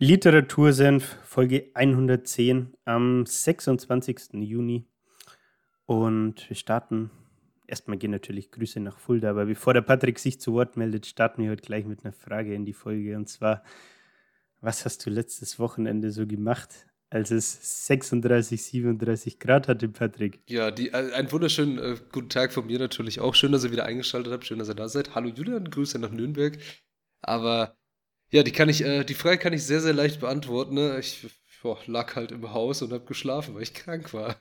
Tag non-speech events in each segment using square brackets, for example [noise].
Literatursenf, Folge 110 am 26. Juni. Und wir starten. Erstmal gehen natürlich Grüße nach Fulda, aber bevor der Patrick sich zu Wort meldet, starten wir heute gleich mit einer Frage in die Folge. Und zwar, was hast du letztes Wochenende so gemacht, als es 36, 37 Grad hatte, Patrick? Ja, die, äh, einen wunderschönen äh, guten Tag von mir natürlich auch. Schön, dass ihr wieder eingeschaltet habt. Schön, dass ihr da seid. Hallo Julian, Grüße nach Nürnberg. Aber ja, die kann ich, äh, die Frage kann ich sehr, sehr leicht beantworten. Ne? Ich boah, lag halt im Haus und habe geschlafen, weil ich krank war.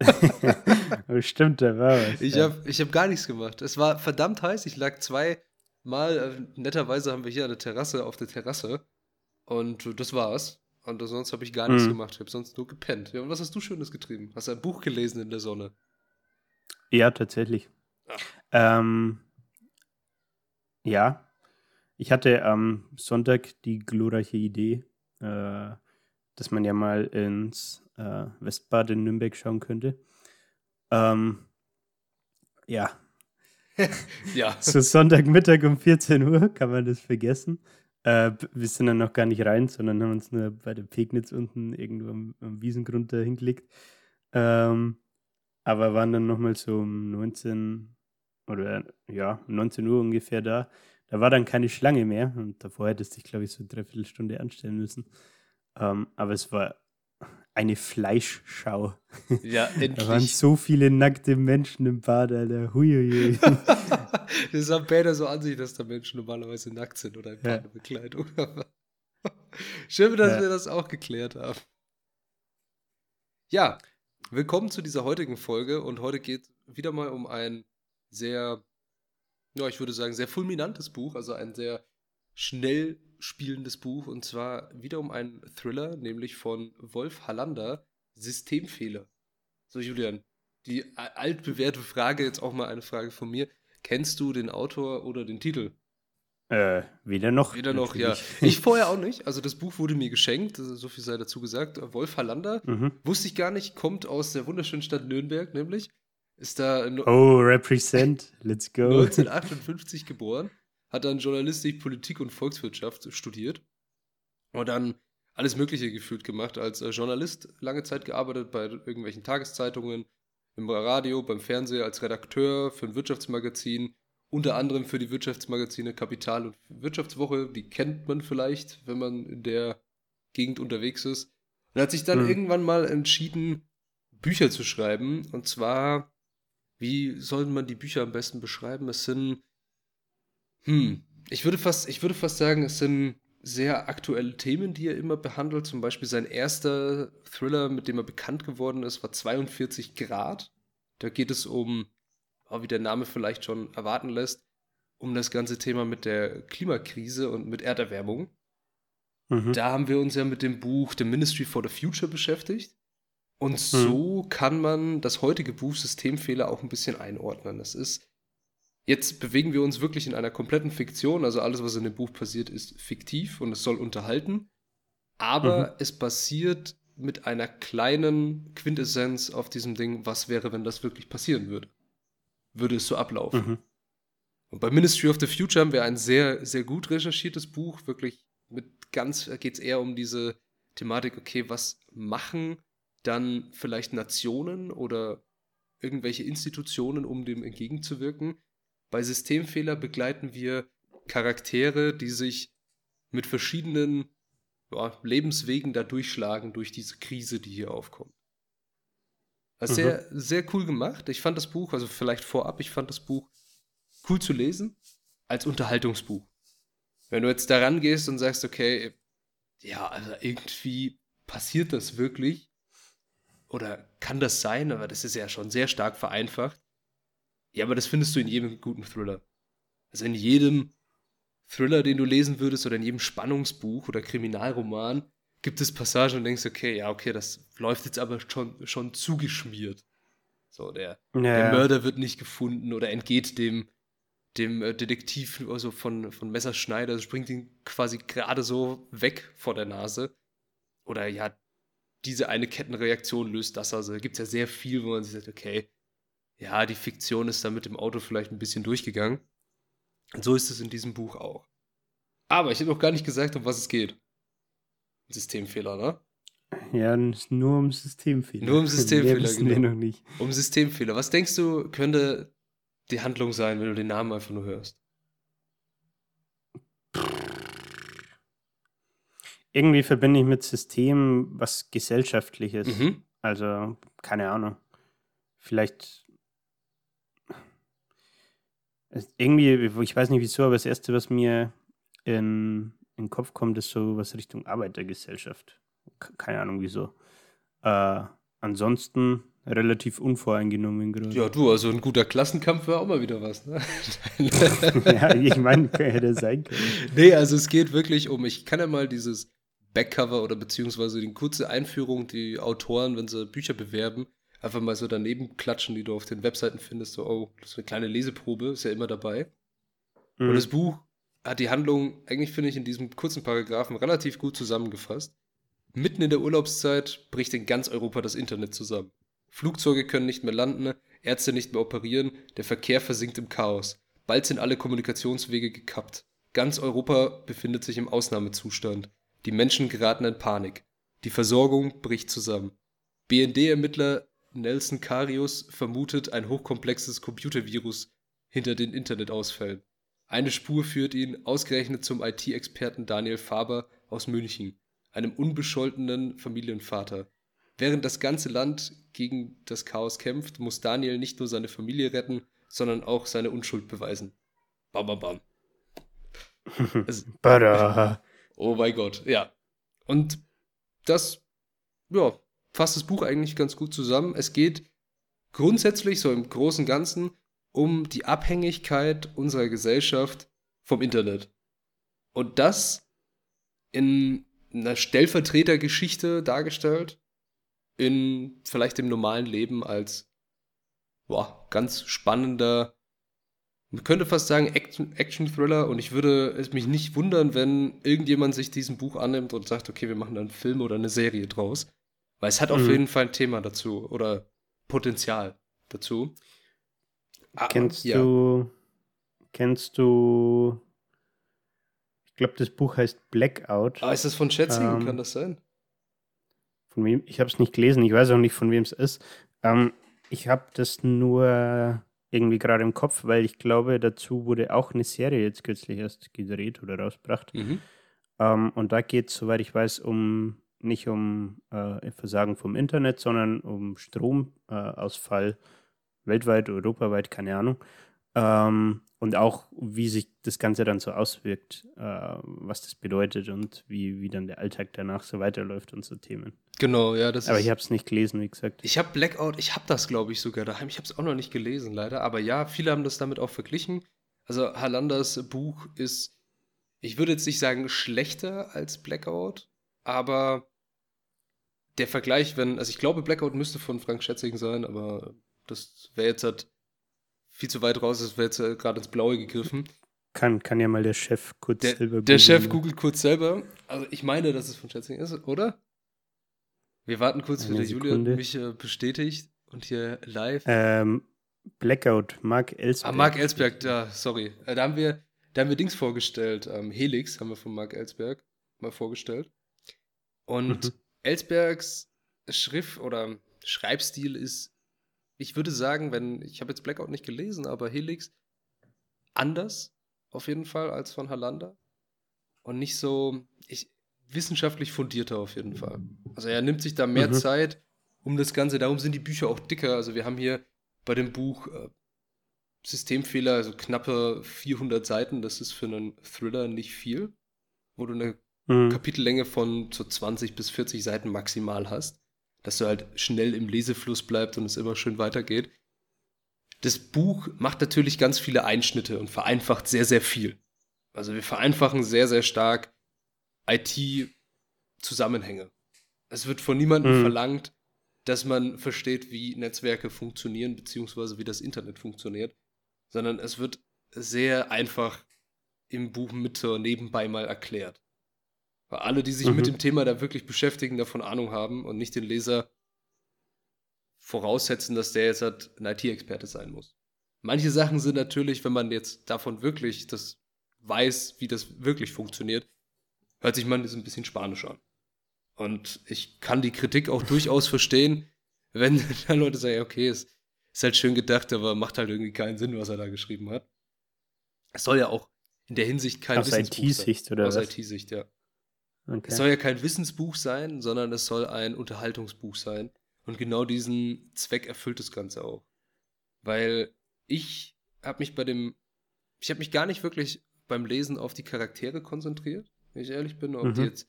[laughs] Stimmt, da war was. Ich ja. habe ich hab gar nichts gemacht. Es war verdammt heiß. Ich lag zweimal, äh, netterweise haben wir hier eine Terrasse auf der Terrasse. Und das war's. Und sonst habe ich gar nichts mhm. gemacht. Ich habe sonst nur gepennt. Ja, und was hast du Schönes getrieben? Hast du ein Buch gelesen in der Sonne? Ja, tatsächlich. Ähm, ja, ich hatte am Sonntag die glorreiche Idee, äh, dass man ja mal ins äh, Westbad in Nürnberg schauen könnte. Ähm, ja. [laughs] ja. So Sonntagmittag um 14 Uhr kann man das vergessen. Äh, wir sind dann noch gar nicht rein, sondern haben uns nur bei der Pegnitz unten irgendwo am, am Wiesengrund da hingelegt. Ähm, aber waren dann nochmal so um 19 oder ja, 19 Uhr ungefähr da. Da war dann keine Schlange mehr und davor hättest du dich, glaube ich, so eine Dreiviertelstunde anstellen müssen. Ähm, aber es war eine Fleischschau. Ja, [laughs] endlich. Da waren so viele nackte Menschen im Bad, Alter. Huiuiui. [laughs] das haben Bäder so an sich, dass da Menschen normalerweise nackt sind oder in ja. Badebekleidung. [laughs] Schön, dass ja. wir das auch geklärt haben. Ja, willkommen zu dieser heutigen Folge und heute geht wieder mal um ein sehr ja, ich würde sagen, sehr fulminantes Buch, also ein sehr schnell spielendes Buch und zwar wiederum ein Thriller, nämlich von Wolf Hallander, Systemfehler. So, Julian, die altbewährte Frage, jetzt auch mal eine Frage von mir. Kennst du den Autor oder den Titel? Äh, weder noch. Weder noch, ja. [laughs] Ich vorher auch nicht. Also das Buch wurde mir geschenkt, so viel sei dazu gesagt. Wolf Hallander, mhm. wusste ich gar nicht, kommt aus der wunderschönen Stadt Nürnberg, nämlich ist da. Oh, represent. [laughs] Let's go. 1958 geboren, hat dann Journalistik, Politik und Volkswirtschaft studiert und dann alles Mögliche gefühlt gemacht. Als äh, Journalist lange Zeit gearbeitet bei irgendwelchen Tageszeitungen, im Radio, beim Fernsehen, als Redakteur für ein Wirtschaftsmagazin, unter anderem für die Wirtschaftsmagazine Kapital und Wirtschaftswoche. Die kennt man vielleicht, wenn man in der Gegend unterwegs ist. Und hat sich dann hm. irgendwann mal entschieden, Bücher zu schreiben. Und zwar wie sollte man die Bücher am besten beschreiben? Es sind, hm, ich würde fast, ich würde fast sagen, es sind sehr aktuelle Themen, die er immer behandelt. Zum Beispiel sein erster Thriller, mit dem er bekannt geworden ist, war 42 Grad. Da geht es um, wie der Name vielleicht schon erwarten lässt, um das ganze Thema mit der Klimakrise und mit Erderwärmung. Mhm. Da haben wir uns ja mit dem Buch The Ministry for the Future beschäftigt. Und hm. so kann man das heutige Buch Systemfehler auch ein bisschen einordnen. Das ist, jetzt bewegen wir uns wirklich in einer kompletten Fiktion, also alles, was in dem Buch passiert, ist fiktiv und es soll unterhalten. Aber mhm. es basiert mit einer kleinen Quintessenz auf diesem Ding, was wäre, wenn das wirklich passieren würde. Würde es so ablaufen. Mhm. Und bei Ministry of the Future haben wir ein sehr, sehr gut recherchiertes Buch, wirklich mit ganz, geht es eher um diese Thematik, okay, was machen dann vielleicht Nationen oder irgendwelche Institutionen, um dem entgegenzuwirken. Bei Systemfehler begleiten wir Charaktere, die sich mit verschiedenen ja, Lebenswegen da durchschlagen durch diese Krise, die hier aufkommt. Ist mhm. sehr, sehr cool gemacht. Ich fand das Buch, also vielleicht vorab, ich fand das Buch cool zu lesen als Unterhaltungsbuch. Wenn du jetzt daran gehst und sagst, okay, ja, also irgendwie passiert das wirklich, oder kann das sein? Aber das ist ja schon sehr stark vereinfacht. Ja, aber das findest du in jedem guten Thriller. Also in jedem Thriller, den du lesen würdest, oder in jedem Spannungsbuch oder Kriminalroman, gibt es Passagen und denkst, okay, ja, okay, das läuft jetzt aber schon, schon zugeschmiert. So, der, Ja, der. Mörder wird nicht gefunden oder entgeht dem, dem äh, Detektiv also von, von Messerschneider, springt ihn quasi gerade so weg vor der Nase. Oder ja, diese eine Kettenreaktion löst das. Also gibt es ja sehr viel, wo man sich sagt, okay, ja, die Fiktion ist da mit dem Auto vielleicht ein bisschen durchgegangen. Und so ist es in diesem Buch auch. Aber ich habe noch gar nicht gesagt, um was es geht. Systemfehler, ne? Ja, nur um Systemfehler. Nur um [laughs] Systemfehler, Mehr wissen wir genau. noch nicht. Um Systemfehler. Was denkst du, könnte die Handlung sein, wenn du den Namen einfach nur hörst? Irgendwie verbinde ich mit System was Gesellschaftliches. Mhm. Also, keine Ahnung. Vielleicht. Irgendwie, ich weiß nicht wieso, aber das Erste, was mir in, in den Kopf kommt, ist so was Richtung Arbeitergesellschaft. Keine Ahnung wieso. Äh, ansonsten relativ unvoreingenommen gerade. Ja, du, also ein guter Klassenkampf wäre auch mal wieder was, ne? [laughs] ja, ich meine, [laughs] hätte sein können. nee, also es geht wirklich um, ich kann ja mal dieses Backcover oder beziehungsweise die kurze Einführung, die Autoren, wenn sie Bücher bewerben, einfach mal so daneben klatschen, die du auf den Webseiten findest, so, oh, das ist eine kleine Leseprobe, ist ja immer dabei. Und Mhm. das Buch hat die Handlung, eigentlich finde ich, in diesem kurzen Paragraphen relativ gut zusammengefasst. Mitten in der Urlaubszeit bricht in ganz Europa das Internet zusammen. Flugzeuge können nicht mehr landen, Ärzte nicht mehr operieren, der Verkehr versinkt im Chaos. Bald sind alle Kommunikationswege gekappt. Ganz Europa befindet sich im Ausnahmezustand. Die Menschen geraten in Panik. Die Versorgung bricht zusammen. BND-Ermittler Nelson Karius vermutet ein hochkomplexes Computervirus hinter den Internetausfällen. Eine Spur führt ihn ausgerechnet zum IT-Experten Daniel Faber aus München, einem unbescholtenen Familienvater. Während das ganze Land gegen das Chaos kämpft, muss Daniel nicht nur seine Familie retten, sondern auch seine Unschuld beweisen. Bam, bam, bam. [laughs] Bada. Oh mein Gott, ja. Und das, ja, fasst das Buch eigentlich ganz gut zusammen. Es geht grundsätzlich, so im Großen Ganzen, um die Abhängigkeit unserer Gesellschaft vom Internet. Und das in einer Stellvertretergeschichte dargestellt, in vielleicht dem normalen Leben als boah, ganz spannender, man könnte fast sagen Action- Action-Thriller und ich würde es mich nicht wundern, wenn irgendjemand sich diesem Buch annimmt und sagt, okay, wir machen da einen Film oder eine Serie draus. Weil es hat auf Mhm. jeden Fall ein Thema dazu oder Potenzial dazu. Ah, Kennst ja. du, kennst du, ich glaube, das Buch heißt Blackout. Ah, ist das von Schätzingen? Ähm, Kann das sein? Von wem? Ich habe es nicht gelesen, ich weiß auch nicht, von wem es ist. Ähm, ich habe das nur irgendwie gerade im Kopf, weil ich glaube, dazu wurde auch eine Serie jetzt kürzlich erst gedreht oder rausgebracht. Mhm. Ähm, und da geht es, soweit ich weiß, um nicht um äh, Versagen vom Internet, sondern um Stromausfall äh, weltweit, europaweit, keine Ahnung. Ähm, und auch, wie sich das Ganze dann so auswirkt, äh, was das bedeutet und wie, wie dann der Alltag danach so weiterläuft und so Themen. Genau, ja, das Aber ist. ich habe es nicht gelesen, wie gesagt. Ich habe Blackout, ich habe das, glaube ich, sogar daheim. Ich habe es auch noch nicht gelesen, leider. Aber ja, viele haben das damit auch verglichen. Also Halanders Buch ist, ich würde jetzt nicht sagen schlechter als Blackout, aber der Vergleich, wenn, also ich glaube, Blackout müsste von Frank Schätzing sein, aber das wäre jetzt halt viel zu weit raus, das wäre jetzt äh, gerade ins Blaue gegriffen. Kann, kann ja mal der Chef kurz Der, selber der Chef googeln. googelt kurz selber. Also ich meine, dass es von Schätzing ist, oder? Wir warten kurz, bis der Julian mich äh, bestätigt und hier live. Ähm, Blackout, Mark Ellsberg. ah, Marc Ellsberg, da, sorry. Äh, da haben wir, da haben wir Dings vorgestellt. Ähm, Helix haben wir von Marc Ellsberg mal vorgestellt. Und Mhm. Ellsbergs Schrift oder Schreibstil ist, ich würde sagen, wenn, ich habe jetzt Blackout nicht gelesen, aber Helix anders auf jeden Fall als von Halander. Und nicht so, ich, wissenschaftlich fundierter auf jeden Fall. Also er nimmt sich da mehr Mhm. Zeit um das Ganze. Darum sind die Bücher auch dicker. Also wir haben hier bei dem Buch äh, Systemfehler, also knappe 400 Seiten. Das ist für einen Thriller nicht viel, wo du eine Mhm. Kapitellänge von so 20 bis 40 Seiten maximal hast, dass du halt schnell im Lesefluss bleibst und es immer schön weitergeht. Das Buch macht natürlich ganz viele Einschnitte und vereinfacht sehr, sehr viel. Also wir vereinfachen sehr, sehr stark IT Zusammenhänge. Es wird von niemandem Mhm. verlangt, dass man versteht, wie Netzwerke funktionieren, beziehungsweise wie das Internet funktioniert, sondern es wird sehr einfach im Buch mit nebenbei mal erklärt. Weil alle, die sich Mhm. mit dem Thema da wirklich beschäftigen, davon Ahnung haben und nicht den Leser voraussetzen, dass der jetzt halt ein IT-Experte sein muss. Manche Sachen sind natürlich, wenn man jetzt davon wirklich das weiß, wie das wirklich funktioniert, hört sich man das ein bisschen spanisch an. Und ich kann die Kritik auch durchaus verstehen, wenn [laughs] dann Leute sagen, okay, es ist halt schön gedacht, aber macht halt irgendwie keinen Sinn, was er da geschrieben hat. Es soll ja auch in der Hinsicht kein Aus Wissensbuch sein. IT-Sicht oder Aus? IT-Sicht, ja. Okay. Es soll ja kein Wissensbuch sein, sondern es soll ein Unterhaltungsbuch sein. Und genau diesen Zweck erfüllt das Ganze auch. Weil ich habe mich bei dem, ich habe mich gar nicht wirklich beim Lesen auf die Charaktere konzentriert, wenn ich ehrlich bin, ob die Mhm. jetzt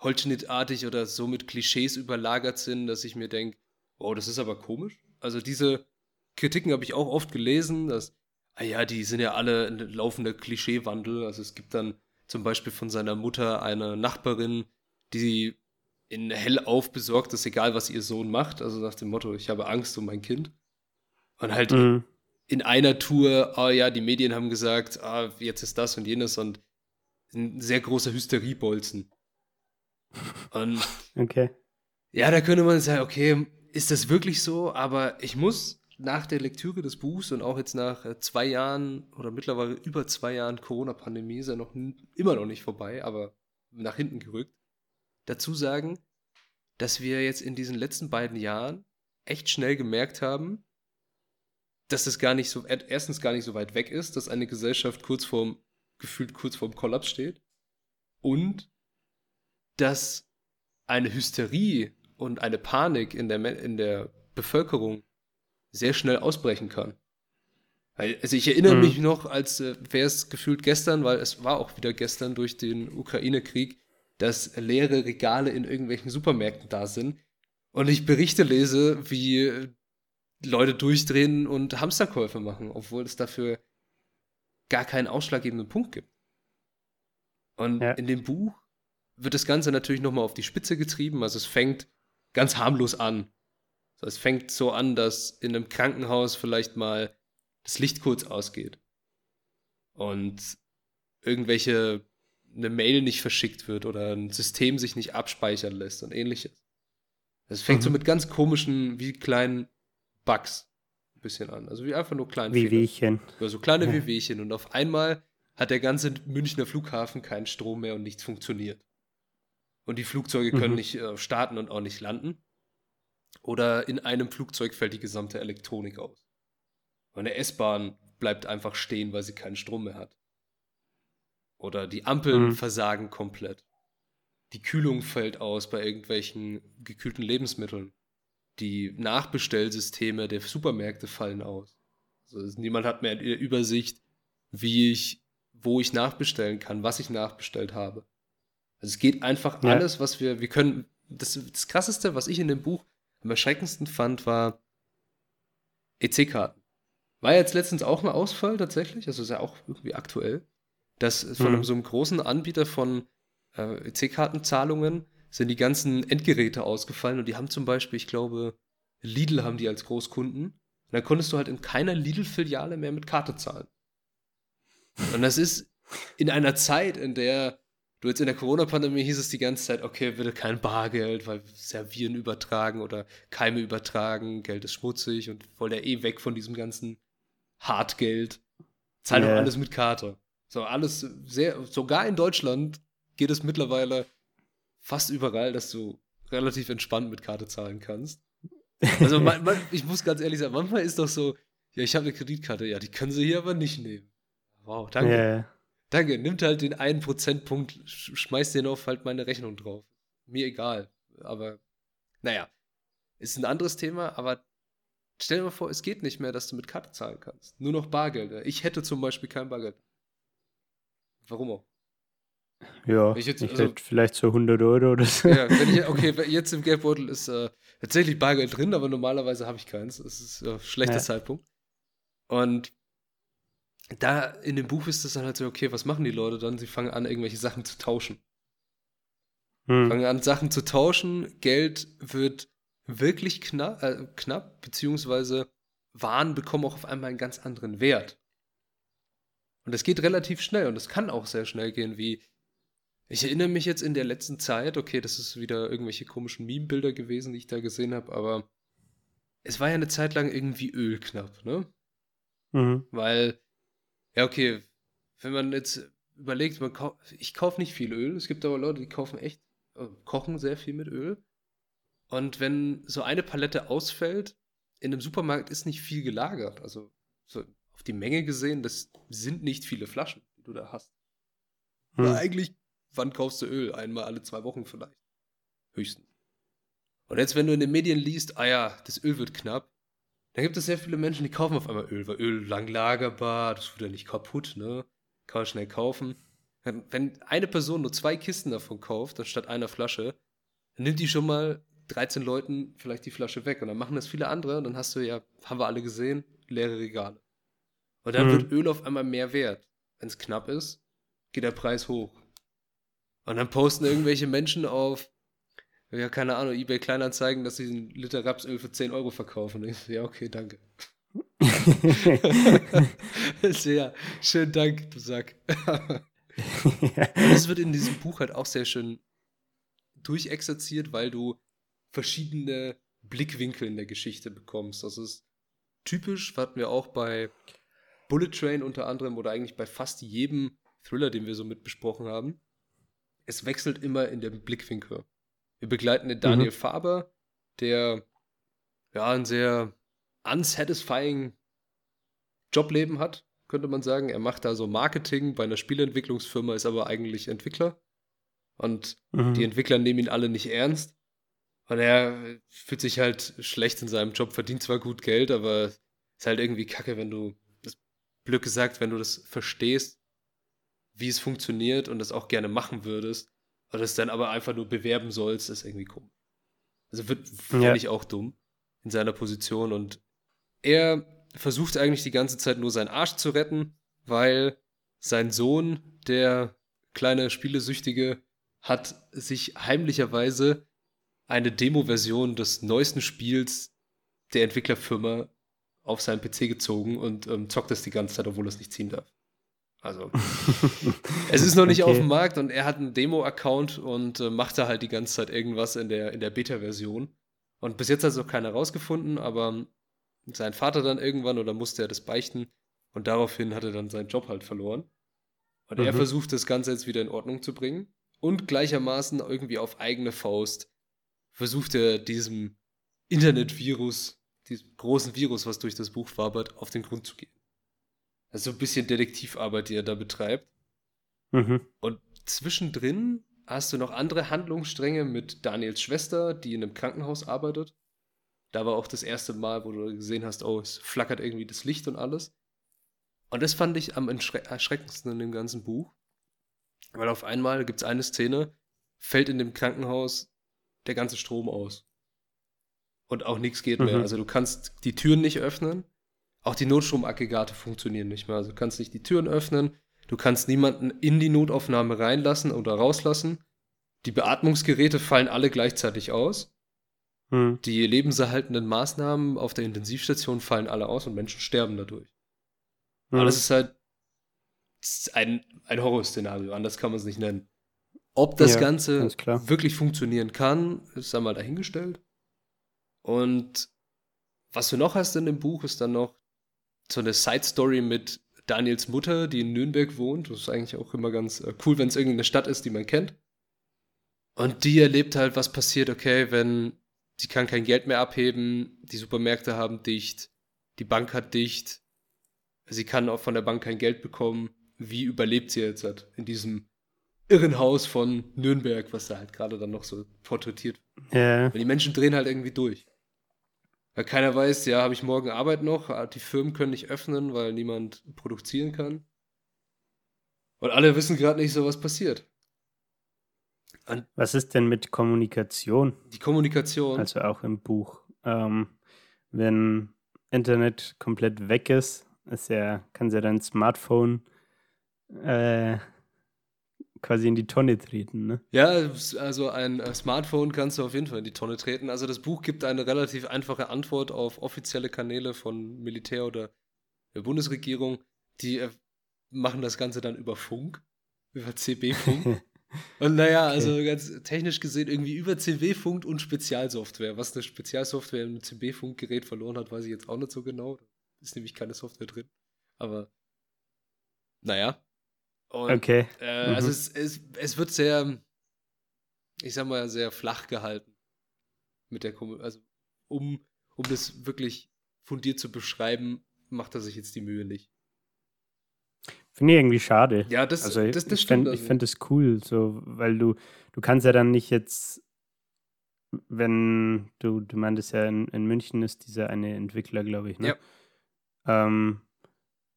holzschnittartig oder so mit Klischees überlagert sind, dass ich mir denke, wow, das ist aber komisch. Also diese Kritiken habe ich auch oft gelesen, dass, ah ja, die sind ja alle ein laufender Klischeewandel. Also es gibt dann zum Beispiel von seiner Mutter eine Nachbarin, die in hellauf besorgt ist, egal was ihr Sohn macht. Also nach dem Motto, ich habe Angst um mein Kind. Und halt Mhm. in einer Tour, ah ja, die Medien haben gesagt, ah, jetzt ist das und jenes und ein sehr großer Hysteriebolzen. Und [laughs] Okay. ja, da könnte man sagen, okay, ist das wirklich so? Aber ich muss nach der Lektüre des Buchs und auch jetzt nach äh, zwei Jahren oder mittlerweile über zwei Jahren Corona-Pandemie, ist ja noch immer noch nicht vorbei, aber nach hinten gerückt, dazu sagen, dass wir jetzt in diesen letzten beiden Jahren echt schnell gemerkt haben, dass das gar nicht so, er- erstens gar nicht so weit weg ist, dass eine Gesellschaft kurz vorm, gefühlt kurz vorm Kollaps steht und dass eine Hysterie und eine Panik in der, in der Bevölkerung sehr schnell ausbrechen kann. Also ich erinnere Mhm. mich noch, als äh, wäre es gefühlt gestern, weil es war auch wieder gestern durch den Ukraine-Krieg, dass leere Regale in irgendwelchen Supermärkten da sind und ich Berichte lese, wie Leute durchdrehen und Hamsterkäufe machen, obwohl es dafür gar keinen ausschlaggebenden Punkt gibt. Und Ja. in dem Buch wird das Ganze natürlich nochmal auf die Spitze getrieben. Also es fängt ganz harmlos an. Also es fängt so an, dass in einem Krankenhaus vielleicht mal das Licht kurz ausgeht. Und irgendwelche, eine Mail nicht verschickt wird oder ein System sich nicht abspeichern lässt und ähnliches. Es fängt so Mhm. mit ganz komischen, wie kleinen Bugs bisschen an. Also wie einfach nur kleinen Wie Fehler. Wehchen. Ja, so kleine Ja. Wehwehchen. Und auf einmal hat der ganze Münchner Flughafen keinen Strom mehr und nichts funktioniert. Und die Flugzeuge können Mhm. nicht äh, starten und auch nicht landen. Oder in einem Flugzeug fällt die gesamte Elektronik aus. Und eine S-Bahn bleibt einfach stehen, weil sie keinen Strom mehr hat. Oder die Ampeln Mhm. versagen komplett. Die Kühlung fällt aus bei irgendwelchen gekühlten Lebensmitteln. Die Nachbestellsysteme der Supermärkte fallen aus. Also niemand hat mehr eine Übersicht, wie ich, wo ich nachbestellen kann, was ich nachbestellt habe. Also es geht einfach Ja. alles, was wir, wir können, das, das krasseste, was ich in dem Buch am erschreckendsten fand, war EC-Karten. War jetzt letztens auch ein Ausfall tatsächlich, also ist ja auch irgendwie aktuell, dass von Mhm. so einem großen Anbieter von äh, EC-Kartenzahlungen sind die ganzen Endgeräte ausgefallen und die haben zum Beispiel, ich glaube, Lidl haben die als Großkunden. Und dann konntest du halt in keiner Lidl-Filiale mehr mit Karte zahlen. Und das ist in einer Zeit, in der du jetzt in der Corona-Pandemie hieß es die ganze Zeit, okay, bitte kein Bargeld, weil Servieren übertragen oder Keime übertragen, Geld ist schmutzig und wollen ja eh weg von diesem ganzen Hartgeld. Zahl doch Ja. alles mit Karte. So, alles sehr, sogar in Deutschland geht es mittlerweile fast überall, dass du relativ entspannt mit Karte zahlen kannst. Also, man, man, [laughs] ich muss ganz ehrlich sagen, manchmal ist doch so, ja, ich habe eine Kreditkarte, ja, die können sie hier aber nicht nehmen. Wow, danke. Ja. Danke, nimmt halt den einen Prozentpunkt, sch- schmeißt den auf halt meine Rechnung drauf. Mir egal. Aber, naja, ist ein anderes Thema, aber stell dir mal vor, es geht nicht mehr, dass du mit Karte zahlen kannst. Nur noch Bargeld. Ich hätte zum Beispiel kein Bargeld. Warum auch? Ja, Ich ich, jetzt- also- hätte vielleicht so 100 Euro oder so. Ja, wenn ich, [laughs] okay, jetzt im Geldbeutel ist äh, tatsächlich Bargeld drin, aber normalerweise habe ich keins. Das ist äh, schlechter Ja. Zeitpunkt. Und da in dem Buch ist es dann halt so, okay, was machen die Leute dann? Sie fangen an, irgendwelche Sachen zu tauschen. Hm. Fangen an, Sachen zu tauschen. Geld wird wirklich knapp, äh, knapp, beziehungsweise Waren bekommen auch auf einmal einen ganz anderen Wert. Und das geht relativ schnell und das kann auch sehr schnell gehen, wie ich erinnere mich jetzt in der letzten Zeit, okay, das ist wieder irgendwelche komischen Meme-Bilder gewesen, die ich da gesehen habe, aber es war ja eine Zeit lang irgendwie Öl knapp, ne? Mhm. Weil, ja, okay, wenn man jetzt überlegt, man kau ich kaufe nicht viel Öl, es gibt aber Leute, die kaufen echt, äh, kochen sehr viel mit Öl. Und wenn so eine Palette ausfällt, in einem Supermarkt ist nicht viel gelagert. Also so auf die Menge gesehen, das sind nicht viele Flaschen, die du da hast. Hm. Eigentlich, wann kaufst du Öl? Einmal alle zwei Wochen vielleicht. Höchstens. Und jetzt, wenn du in den Medien liest, ah ja, das Öl wird knapp, dann gibt es sehr viele Menschen, die kaufen auf einmal Öl, weil Öl lang lagerbar, das wird ja nicht kaputt, ne? Kann man schnell kaufen. Wenn eine Person nur zwei Kisten davon kauft, anstatt einer Flasche, dann nimmt die schon mal 13 Leuten vielleicht die Flasche weg. Und dann machen das viele andere. Und dann hast du ja, haben wir alle gesehen, leere Regale. Und dann mhm. wird Öl auf einmal mehr wert. Wenn es knapp ist, geht der Preis hoch. Und dann posten irgendwelche Menschen auf, ja, keine Ahnung, eBay Kleinanzeigen, dass sie einen Liter Rapsöl für 10 Euro verkaufen. Und ich so, ja, okay, danke. [laughs] [laughs] Sehr schönen Dank, du Sack. [laughs] das wird in diesem Buch halt auch sehr schön durchexerziert, weil du verschiedene Blickwinkel in der Geschichte bekommst. Das ist typisch, hatten wir auch bei Bullet Train unter anderem oder eigentlich bei fast jedem Thriller, den wir so mit besprochen haben. Es wechselt immer in dem Blickwinkel. Wir begleiten den Daniel mhm. Faber, der ja ein sehr unsatisfying Jobleben hat, könnte man sagen. Er macht da so Marketing bei einer Spielentwicklungsfirma, ist aber eigentlich Entwickler. Und mhm. die Entwickler nehmen ihn alle nicht ernst. Und er fühlt sich halt schlecht in seinem Job, verdient zwar gut Geld, aber ist halt irgendwie kacke, wenn du, das blöd gesagt, wenn du das verstehst, wie es funktioniert und das auch gerne machen würdest, und das dann aber einfach nur bewerben sollst, ist irgendwie komisch. Also wird, finde ja. ich auch dumm in seiner Position und er versucht eigentlich die ganze Zeit nur seinen Arsch zu retten, weil sein Sohn, der kleine Spielesüchtige, hat sich heimlicherweise eine Demo-Version des neuesten Spiels der Entwicklerfirma auf seinen PC gezogen und ähm, zockt es die ganze Zeit, obwohl er es nicht ziehen darf. Also, es ist noch nicht okay. auf dem Markt und er hat einen Demo-Account und äh, macht da halt die ganze Zeit irgendwas in der, in der Beta-Version. Und bis jetzt hat es noch keiner rausgefunden, aber sein Vater dann irgendwann oder musste er das beichten und daraufhin hat er dann seinen Job halt verloren. Und mhm. er versucht das Ganze jetzt wieder in Ordnung zu bringen und gleichermaßen irgendwie auf eigene Faust versucht er diesem Internetvirus, diesem großen Virus, was durch das Buch wabert, auf den Grund zu gehen. Also ein bisschen Detektivarbeit, die er da betreibt. Mhm. Und zwischendrin hast du noch andere Handlungsstränge mit Daniels Schwester, die in einem Krankenhaus arbeitet. Da war auch das erste Mal, wo du gesehen hast, oh, es flackert irgendwie das Licht und alles. Und das fand ich am erschreckendsten in dem ganzen Buch. Weil auf einmal gibt es eine Szene, fällt in dem Krankenhaus der ganze Strom aus. Und auch nichts geht mhm. mehr. Also du kannst die Türen nicht öffnen. Auch die Notstromaggregate funktionieren nicht mehr. Also du kannst nicht die Türen öffnen. Du kannst niemanden in die Notaufnahme reinlassen oder rauslassen. Die Beatmungsgeräte fallen alle gleichzeitig aus. Mhm. Die lebenserhaltenden Maßnahmen auf der Intensivstation fallen alle aus und Menschen sterben dadurch. Mhm. Aber das ist halt ein, ein Horrorszenario, anders kann man es nicht nennen. Ob das ja, Ganze wirklich funktionieren kann, ist einmal dahingestellt. Und was du noch hast in dem Buch, ist dann noch so eine Side-Story mit Daniels Mutter, die in Nürnberg wohnt. Das ist eigentlich auch immer ganz äh, cool, wenn es irgendeine Stadt ist, die man kennt. Und die erlebt halt, was passiert, okay, wenn sie kann kein Geld mehr abheben, die Supermärkte haben dicht, die Bank hat dicht, sie kann auch von der Bank kein Geld bekommen. Wie überlebt sie jetzt halt in diesem Irrenhaus von Nürnberg, was da halt gerade dann noch so porträtiert. Ja. Und die Menschen drehen halt irgendwie durch. Weil keiner weiß, ja, habe ich morgen Arbeit noch? Die Firmen können nicht öffnen, weil niemand produzieren kann. Und alle wissen gerade nicht so, was passiert. Und was ist denn mit Kommunikation? Die Kommunikation. Also auch im Buch. Ähm, wenn Internet komplett weg ist, ist ja, kann ja dein Smartphone äh, quasi in die Tonne treten, ne? Ja, also ein äh, Smartphone kannst du auf jeden Fall in die Tonne treten. Also das Buch gibt eine relativ einfache Antwort auf offizielle Kanäle von Militär oder der Bundesregierung. Die äh, machen das Ganze dann über Funk, über CB-Funk. [laughs] Und naja, okay. also ganz technisch gesehen irgendwie über CB-Funk und Spezialsoftware. Was eine Spezialsoftware im CB-Funkgerät verloren hat, weiß ich jetzt auch nicht so genau. Ist nämlich keine Software drin. Aber naja, und, okay. Äh, mhm. Also es, es, es wird sehr, ich sag mal, sehr flach gehalten mit der Kommunikation. Also um, um das wirklich fundiert zu beschreiben, macht er sich jetzt die Mühe nicht. Finde ich irgendwie schade. Ja, das, also, das, das ich stimmt. Find, ich finde das cool, so, weil du, du kannst ja dann nicht jetzt, wenn du, du meintest ja, in, in München ist dieser eine Entwickler, glaube ich, ne? Ja. Ähm,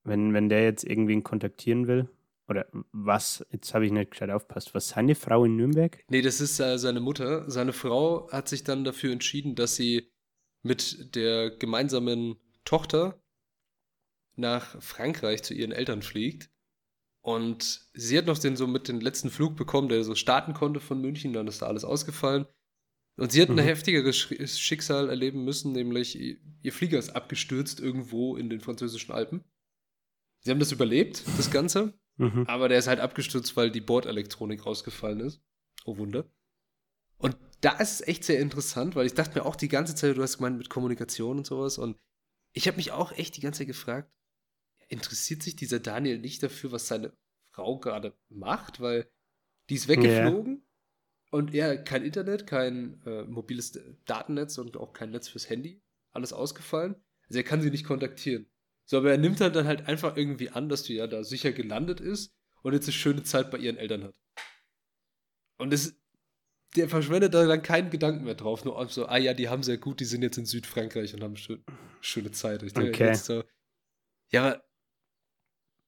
wenn, wenn der jetzt irgendwen kontaktieren will, oder was, jetzt habe ich nicht gescheit aufpasst, was seine Frau in Nürnberg? Nee, das ist äh, seine Mutter. Seine Frau hat sich dann dafür entschieden, dass sie mit der gemeinsamen Tochter nach Frankreich zu ihren Eltern fliegt. Und sie hat noch den so mit den letzten Flug bekommen, der so starten konnte von München, dann ist da alles ausgefallen. Und sie hat mhm. ein heftigeres Schicksal erleben müssen, nämlich ihr Flieger ist abgestürzt irgendwo in den französischen Alpen. Sie haben das überlebt, das Ganze. Mhm. Aber der ist halt abgestürzt, weil die Bordelektronik rausgefallen ist. Oh Wunder. Und da ist es echt sehr interessant, weil ich dachte mir auch die ganze Zeit, du hast gemeint mit Kommunikation und sowas. Und ich habe mich auch echt die ganze Zeit gefragt, interessiert sich dieser Daniel nicht dafür, was seine Frau gerade macht? Weil die ist weggeflogen yeah. und er kein Internet, kein äh, mobiles Datennetz und auch kein Netz fürs Handy. Alles ausgefallen. Also er kann sie nicht kontaktieren. So, aber er nimmt dann, dann halt einfach irgendwie an, dass die ja da sicher gelandet ist und jetzt eine schöne Zeit bei ihren Eltern hat. Und das, der verschwendet da dann keinen Gedanken mehr drauf. Nur so, ah ja, die haben sehr gut, die sind jetzt in Südfrankreich und haben schön, schöne Zeit. Ich denke okay. so, ja, aber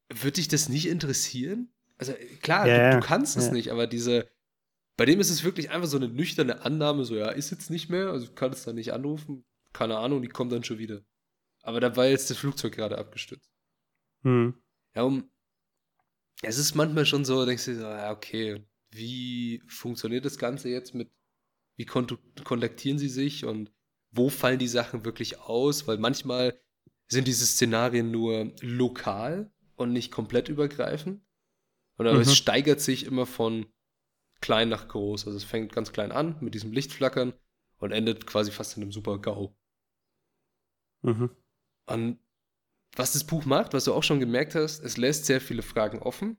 würde dich das nicht interessieren? Also klar, ja, du, du, kannst es ja. nicht, aber diese, bei dem ist es wirklich einfach so eine nüchterne Annahme, so ja, ist jetzt nicht mehr, also kann es dann nicht anrufen, keine Ahnung, die kommt dann schon wieder. Aber da war jetzt das Flugzeug gerade abgestürzt. Hm. Ja, um, es ist manchmal schon so, denkst du, ja, okay, wie funktioniert das Ganze jetzt mit, wie kontaktieren sie sich und wo fallen die Sachen wirklich aus? Weil manchmal sind diese Szenarien nur lokal und nicht komplett übergreifend. Und aber mhm. es steigert sich immer von klein nach groß. Also es fängt ganz klein an mit diesem Lichtflackern und endet quasi fast in einem super GAU. Mhm. Und was das Buch macht, was du auch schon gemerkt hast, es lässt sehr viele Fragen offen,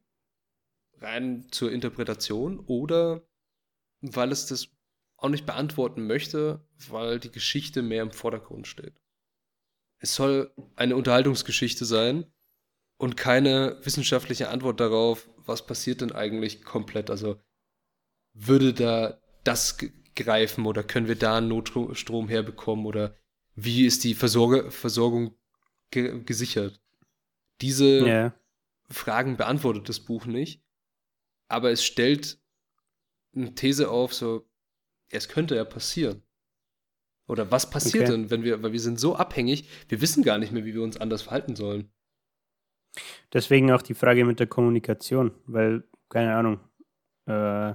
rein zur Interpretation oder weil es das auch nicht beantworten möchte, weil die Geschichte mehr im Vordergrund steht. Es soll eine Unterhaltungsgeschichte sein und keine wissenschaftliche Antwort darauf, was passiert denn eigentlich komplett. Also würde da das greifen oder können wir da einen Notstrom herbekommen oder wie ist die Versorge Versorgung ge gesichert? Diese yeah. Fragen beantwortet das Buch nicht, aber es stellt eine These auf, so, es könnte ja passieren. Oder was passiert okay. denn, wenn wir, weil wir sind so abhängig, wir wissen gar nicht mehr, wie wir uns anders verhalten sollen. Deswegen auch die Frage mit der Kommunikation, weil, keine Ahnung, äh,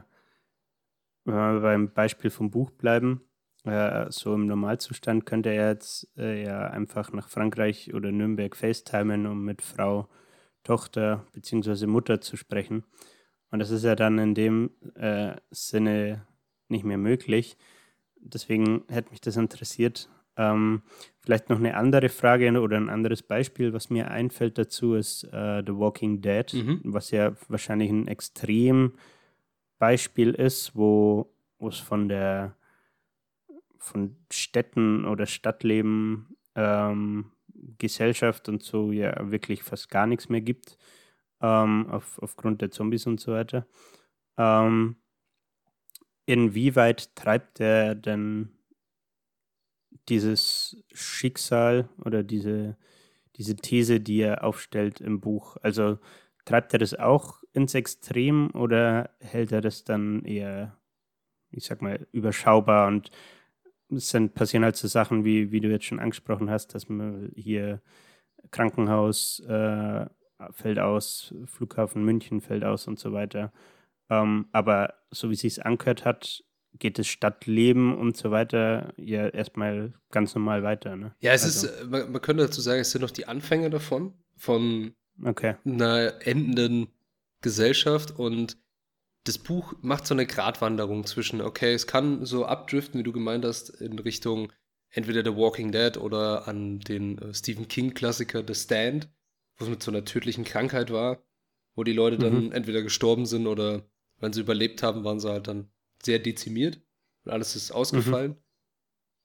wenn wir beim Beispiel vom Buch bleiben, äh, so im Normalzustand könnte er jetzt äh, ja einfach nach Frankreich oder Nürnberg FaceTimen, um mit Frau, Tochter bzw. Mutter zu sprechen. Und das ist ja dann in dem äh, Sinne nicht mehr möglich. Deswegen hätte mich das interessiert. Ähm, vielleicht noch eine andere Frage oder ein anderes Beispiel, was mir einfällt dazu, ist äh, The Walking Dead, mhm. was ja wahrscheinlich ein Extrembeispiel ist, wo es von der von Städten oder Stadtleben, ähm, Gesellschaft und so ja wirklich fast gar nichts mehr gibt, ähm, auf, aufgrund der Zombies und so weiter. Ähm, inwieweit treibt er denn dieses Schicksal oder diese, diese These, die er aufstellt im Buch? Also treibt er das auch ins Extrem oder hält er das dann eher, ich sag mal, überschaubar und sind, passieren halt so Sachen, wie, wie du jetzt schon angesprochen hast, dass man hier Krankenhaus äh, fällt aus, Flughafen München fällt aus und so weiter. Ähm, aber so wie es sich angehört hat, geht das Stadtleben und so weiter ja erstmal ganz normal weiter. Ne? Ja, es also. ist, äh, man, man, könnte dazu sagen, es sind noch die Anfänge davon, von okay. einer endenden Gesellschaft und das Buch macht so eine Gratwanderung zwischen, okay, es kann so abdriften, wie du gemeint hast, in Richtung entweder The Walking Dead oder an den äh, Stephen King-Klassiker The Stand, wo es mit so einer tödlichen Krankheit war, wo die Leute dann mhm. entweder gestorben sind oder wenn sie überlebt haben, waren sie halt dann sehr dezimiert und alles ist ausgefallen. Mhm.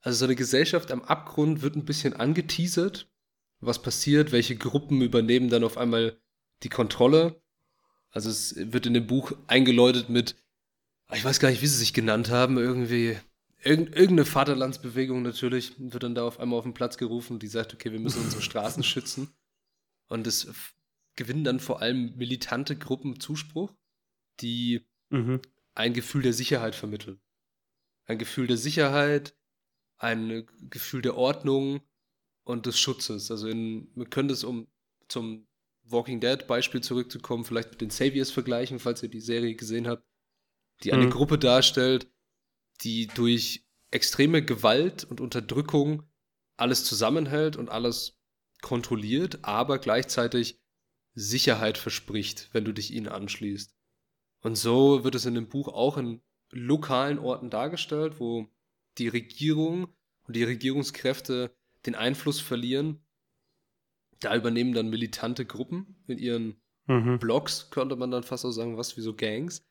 Also so eine Gesellschaft am Abgrund wird ein bisschen angeteasert, was passiert, welche Gruppen übernehmen dann auf einmal die Kontrolle. Also es wird in dem Buch eingeläutet mit, ich weiß gar nicht, wie sie sich genannt haben, irgendwie irgendeine Vaterlandsbewegung natürlich wird dann da auf einmal auf den Platz gerufen, die sagt, okay, wir müssen unsere Straßen [laughs] schützen. Und es gewinnen dann vor allem militante Gruppen Zuspruch, die mhm. ein Gefühl der Sicherheit vermitteln. Ein Gefühl der Sicherheit, ein Gefühl der Ordnung und des Schutzes. Also in, wir können das, um zum Walking Dead Beispiel zurückzukommen, vielleicht mit den Saviors vergleichen, falls ihr die Serie gesehen habt, die eine mhm. Gruppe darstellt, die durch extreme Gewalt und Unterdrückung alles zusammenhält und alles kontrolliert, aber gleichzeitig Sicherheit verspricht, wenn du dich ihnen anschließt. Und so wird es in dem Buch auch in lokalen Orten dargestellt, wo die Regierung und die Regierungskräfte den Einfluss verlieren. Da übernehmen dann militante Gruppen in ihren mhm. Blogs, könnte man dann fast auch sagen, was wie so Gangs.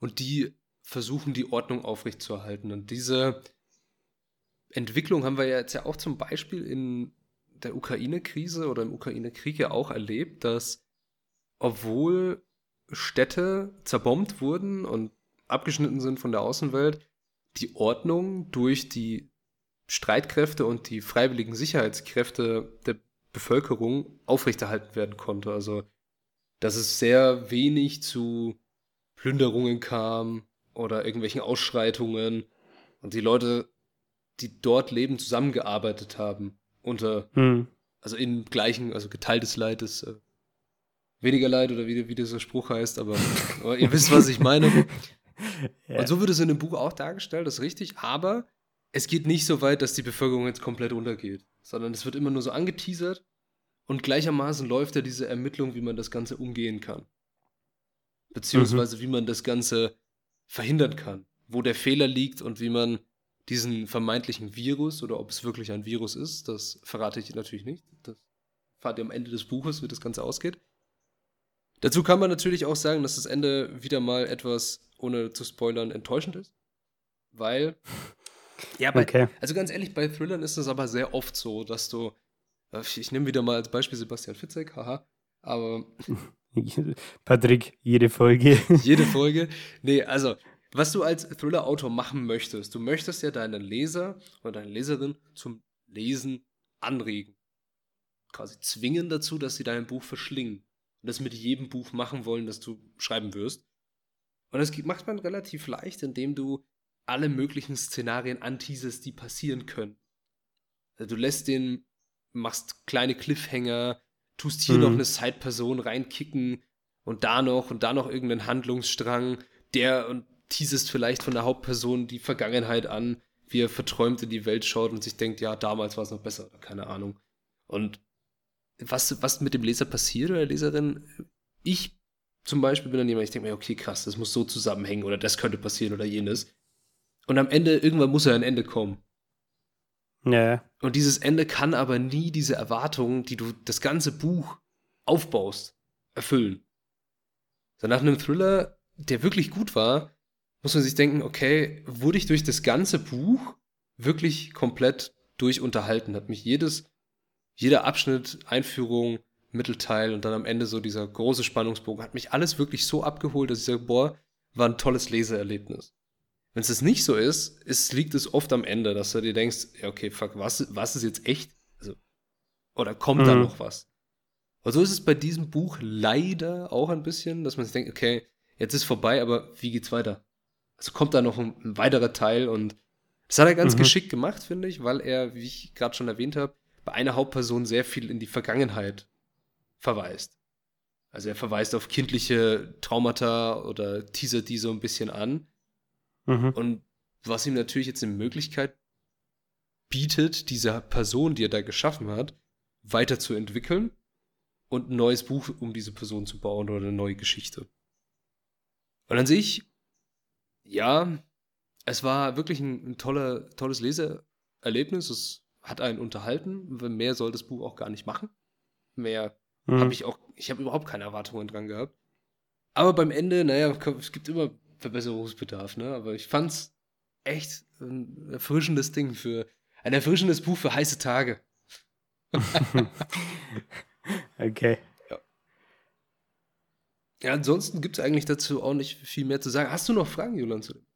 Und die versuchen, die Ordnung aufrechtzuerhalten. Und diese Entwicklung haben wir ja jetzt ja auch zum Beispiel in der Ukraine-Krise oder im Ukraine-Krieg ja auch erlebt, dass obwohl Städte zerbombt wurden und abgeschnitten sind von der Außenwelt, die Ordnung durch die Streitkräfte und die freiwilligen Sicherheitskräfte der Bevölkerung aufrechterhalten werden konnte. Also, dass es sehr wenig zu Plünderungen kam, oder irgendwelchen Ausschreitungen und die Leute, die dort leben, zusammengearbeitet haben unter, hm. also im gleichen, also geteiltes Leid ist äh, weniger Leid oder wie, wie dieser Spruch heißt, aber, aber ihr wisst, was ich meine. ja. [laughs] Und so wird es in dem Buch auch dargestellt, das ist richtig, aber es geht nicht so weit, dass die Bevölkerung jetzt komplett untergeht, sondern es wird immer nur so angeteasert und gleichermaßen läuft ja diese Ermittlung, wie man das Ganze umgehen kann. Beziehungsweise mhm. wie man das Ganze verhindern kann, wo der Fehler liegt und wie man diesen vermeintlichen Virus oder ob es wirklich ein Virus ist, das verrate ich natürlich nicht. Das fahrt ihr am Ende des Buches, wie das Ganze ausgeht. Dazu kann man natürlich auch sagen, dass das Ende wieder mal etwas, ohne zu spoilern, enttäuschend ist. Weil, [laughs] ja, bei, okay. also ganz ehrlich, bei Thrillern ist es aber sehr oft so, dass du, äh, ich nehme wieder mal als Beispiel Sebastian Fitzek, haha, aber [laughs] Patrick, jede Folge. [laughs] jede [laughs] Folge. Nee, also, was du als Thriller-Autor machen möchtest, du möchtest ja deinen Leser oder deine Leserin zum Lesen anregen. Quasi zwingen dazu, dass sie dein Buch verschlingen. Und das mit jedem Buch machen wollen, das du schreiben wirst. Und das macht man relativ leicht, indem du alle möglichen Szenarien anteasest, die passieren können. Also du lässt den, machst kleine Cliffhanger, tust hier mhm. noch eine Side-Person reinkicken und da noch und da noch irgendeinen Handlungsstrang, der und teasest vielleicht von der Hauptperson die Vergangenheit an, wie er verträumt in die Welt schaut und sich denkt, ja, damals war es noch besser, keine Ahnung. Und was, was mit dem Leser passiert oder der Leserin, ich zum Beispiel bin dann jemand, ich denke mir, okay, krass, das muss so zusammenhängen oder das könnte passieren oder jenes. Und am Ende, irgendwann muss ja ein Ende kommen. Ja. Und dieses Ende kann aber nie diese Erwartungen, die du das ganze Buch aufbaust, erfüllen. Nach einem Thriller, der wirklich gut war, muss man sich denken, okay, wurde ich durch das ganze Buch wirklich komplett durchunterhalten? Hat mich jedes, jeder Abschnitt, Einführung, Mittelteil und dann am Ende so dieser große Spannungsbogen, hat mich alles wirklich so abgeholt, dass ich sage, boah, war ein tolles Leseerlebnis. Wenn es nicht so ist, ist, liegt es oft am Ende, dass du dir denkst, ja, okay, fuck, was, was ist jetzt echt? Also, oder kommt mhm. da noch was? Und so ist es bei diesem Buch leider auch ein bisschen, dass man sich denkt, okay, jetzt ist vorbei, aber wie geht's weiter? Also kommt da noch ein, ein weiterer Teil und das hat er ganz mhm. geschickt gemacht, finde ich, weil er, wie ich gerade schon erwähnt habe, bei einer Hauptperson sehr viel in die Vergangenheit verweist. Also er verweist auf kindliche Traumata oder teasert die so ein bisschen an. Mhm. Und was ihm natürlich jetzt eine Möglichkeit bietet, diese Person, die er da geschaffen hat, weiterzuentwickeln und ein neues Buch um diese Person zu bauen oder eine neue Geschichte. Und an sich, ja, es war wirklich ein, ein toller, tolles Leseerlebnis. Es hat einen unterhalten. Mehr soll das Buch auch gar nicht machen. Mehr Mhm. habe ich auch, ich habe überhaupt keine Erwartungen dran gehabt. Aber beim Ende, naja, es gibt immer Verbesserungsbedarf, ne? Aber ich fand's echt ein erfrischendes Ding für, ein erfrischendes Buch für heiße Tage. [laughs] okay. Ja, ansonsten gibt es eigentlich dazu auch nicht viel mehr zu sagen. Hast du noch Fragen, Jolan? zu dem?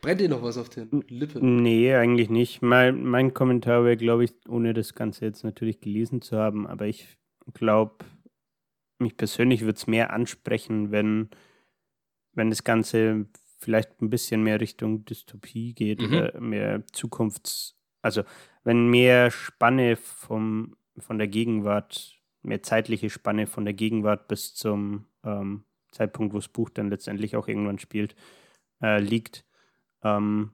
Brennt dir noch was auf den Lippen? Nee, eigentlich nicht. Mein, mein Kommentar wäre, glaube ich, ohne das Ganze jetzt natürlich gelesen zu haben, aber ich glaube, mich persönlich würde es mehr ansprechen, wenn, wenn das Ganze vielleicht ein bisschen mehr Richtung Dystopie geht Mhm. oder mehr Zukunfts-, also wenn mehr Spanne vom, von der Gegenwart, mehr zeitliche Spanne von der Gegenwart bis zum ähm, Zeitpunkt, wo das Buch dann letztendlich auch irgendwann spielt, äh, liegt. Ähm,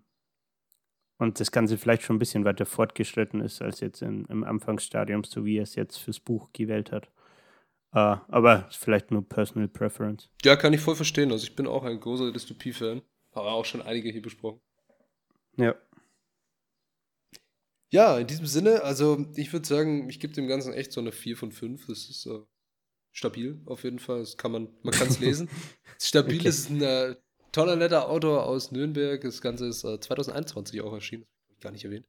und das Ganze vielleicht schon ein bisschen weiter fortgeschritten ist als jetzt in, im Anfangsstadium, so wie er es jetzt fürs Buch gewählt hat. Äh, aber vielleicht nur Personal Preference. Ja, kann ich voll verstehen. Also ich bin auch ein großer Dystopie-Fan. Habe auch schon einige hier besprochen. Ja. Ja, in diesem Sinne, also ich würde sagen, ich gebe dem Ganzen echt so eine 4 von 5. Das ist äh, stabil auf jeden Fall. Das kann man, man kann es [laughs] lesen. Stabil, Okay. es ist ein äh, toller, netter Autor aus Nürnberg. Das Ganze ist äh, 2021 auch erschienen. Das hab ich gar nicht erwähnt.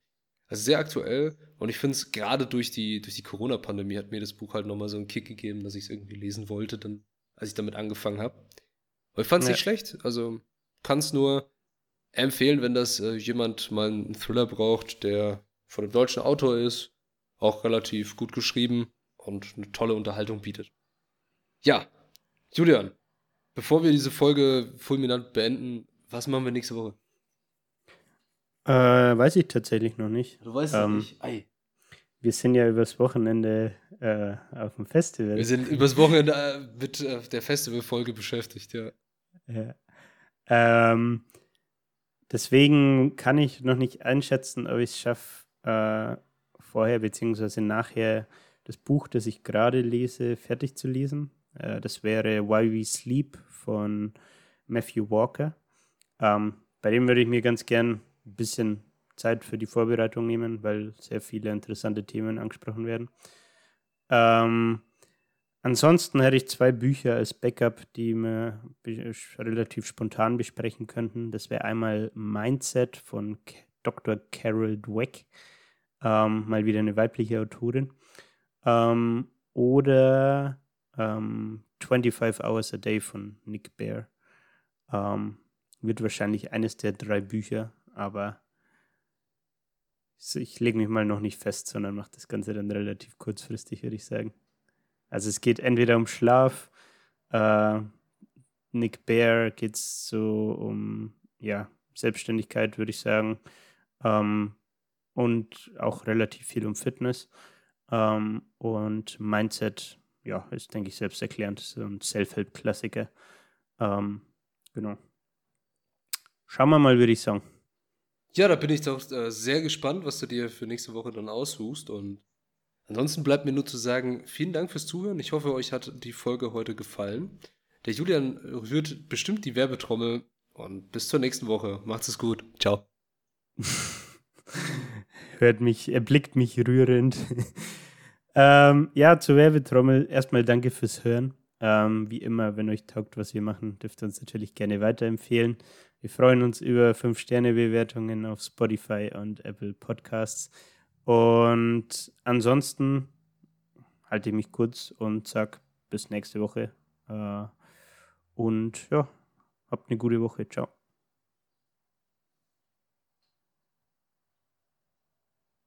Also sehr aktuell und ich finde es gerade durch die, durch die Corona-Pandemie hat mir das Buch halt nochmal so einen Kick gegeben, dass ich es irgendwie lesen wollte, dann, als ich damit angefangen habe. Aber ich fand es Ja. nicht schlecht. Also kann es nur empfehlen, wenn das äh, jemand mal einen Thriller braucht, der von einem deutschen Autor ist, auch relativ gut geschrieben und eine tolle Unterhaltung bietet. Ja, Julian, bevor wir diese Folge fulminant beenden, was machen wir nächste Woche? Äh, weiß ich tatsächlich noch nicht. Du weißt Ähm, nicht. Ei. Wir sind ja übers Wochenende äh, auf dem Festival. Wir sind übers Wochenende äh, mit äh, der Festivalfolge beschäftigt, ja. Ja. Ähm, deswegen kann ich noch nicht einschätzen, ob ich es schaffe, äh, vorher bzw. nachher das Buch, das ich gerade lese, fertig zu lesen. Äh, das wäre Why We Sleep von Matthew Walker. Ähm, bei dem würde ich mir ganz gern ein bisschen Zeit für die Vorbereitung nehmen, weil sehr viele interessante Themen angesprochen werden. Ähm, Ansonsten hätte ich zwei Bücher als Backup, die wir relativ spontan besprechen könnten. Das wäre einmal Mindset von Dr. Carol Dweck, ähm, mal wieder eine weibliche Autorin. Ähm, oder ähm, 25 Hours a Day von Nick Bear. Ähm, wird wahrscheinlich eines der drei Bücher, aber ich lege mich mal noch nicht fest, sondern mache das Ganze dann relativ kurzfristig, würde ich sagen. Also es geht entweder um Schlaf, äh, Nick Bear geht es so um ja, Selbstständigkeit, würde ich sagen. Ähm, und auch relativ viel um Fitness. Ähm, und Mindset, ja, ist, denke ich, selbsterklärend, so ein Self-Help-Klassiker. Ähm, genau. Schauen wir mal, würde ich sagen. Ja, da bin ich doch äh, sehr gespannt, was du dir für nächste Woche dann aussuchst. Und ansonsten bleibt mir nur zu sagen, vielen Dank fürs Zuhören. Ich hoffe, euch hat die Folge heute gefallen. Der Julian rührt bestimmt die Werbetrommel. Und bis zur nächsten Woche. Macht's es gut. Ciao. [laughs] Hört mich, er blickt mich rührend. [laughs] ähm, ja, zur Werbetrommel. Erstmal danke fürs Hören. Ähm, wie immer, wenn euch taugt, was wir machen, dürft ihr uns natürlich gerne weiterempfehlen. Wir freuen uns über 5-Sterne-Bewertungen auf Spotify und Apple Podcasts. Und ansonsten halte ich mich kurz und sag bis nächste Woche. Äh, und ja, habt eine gute Woche. Ciao.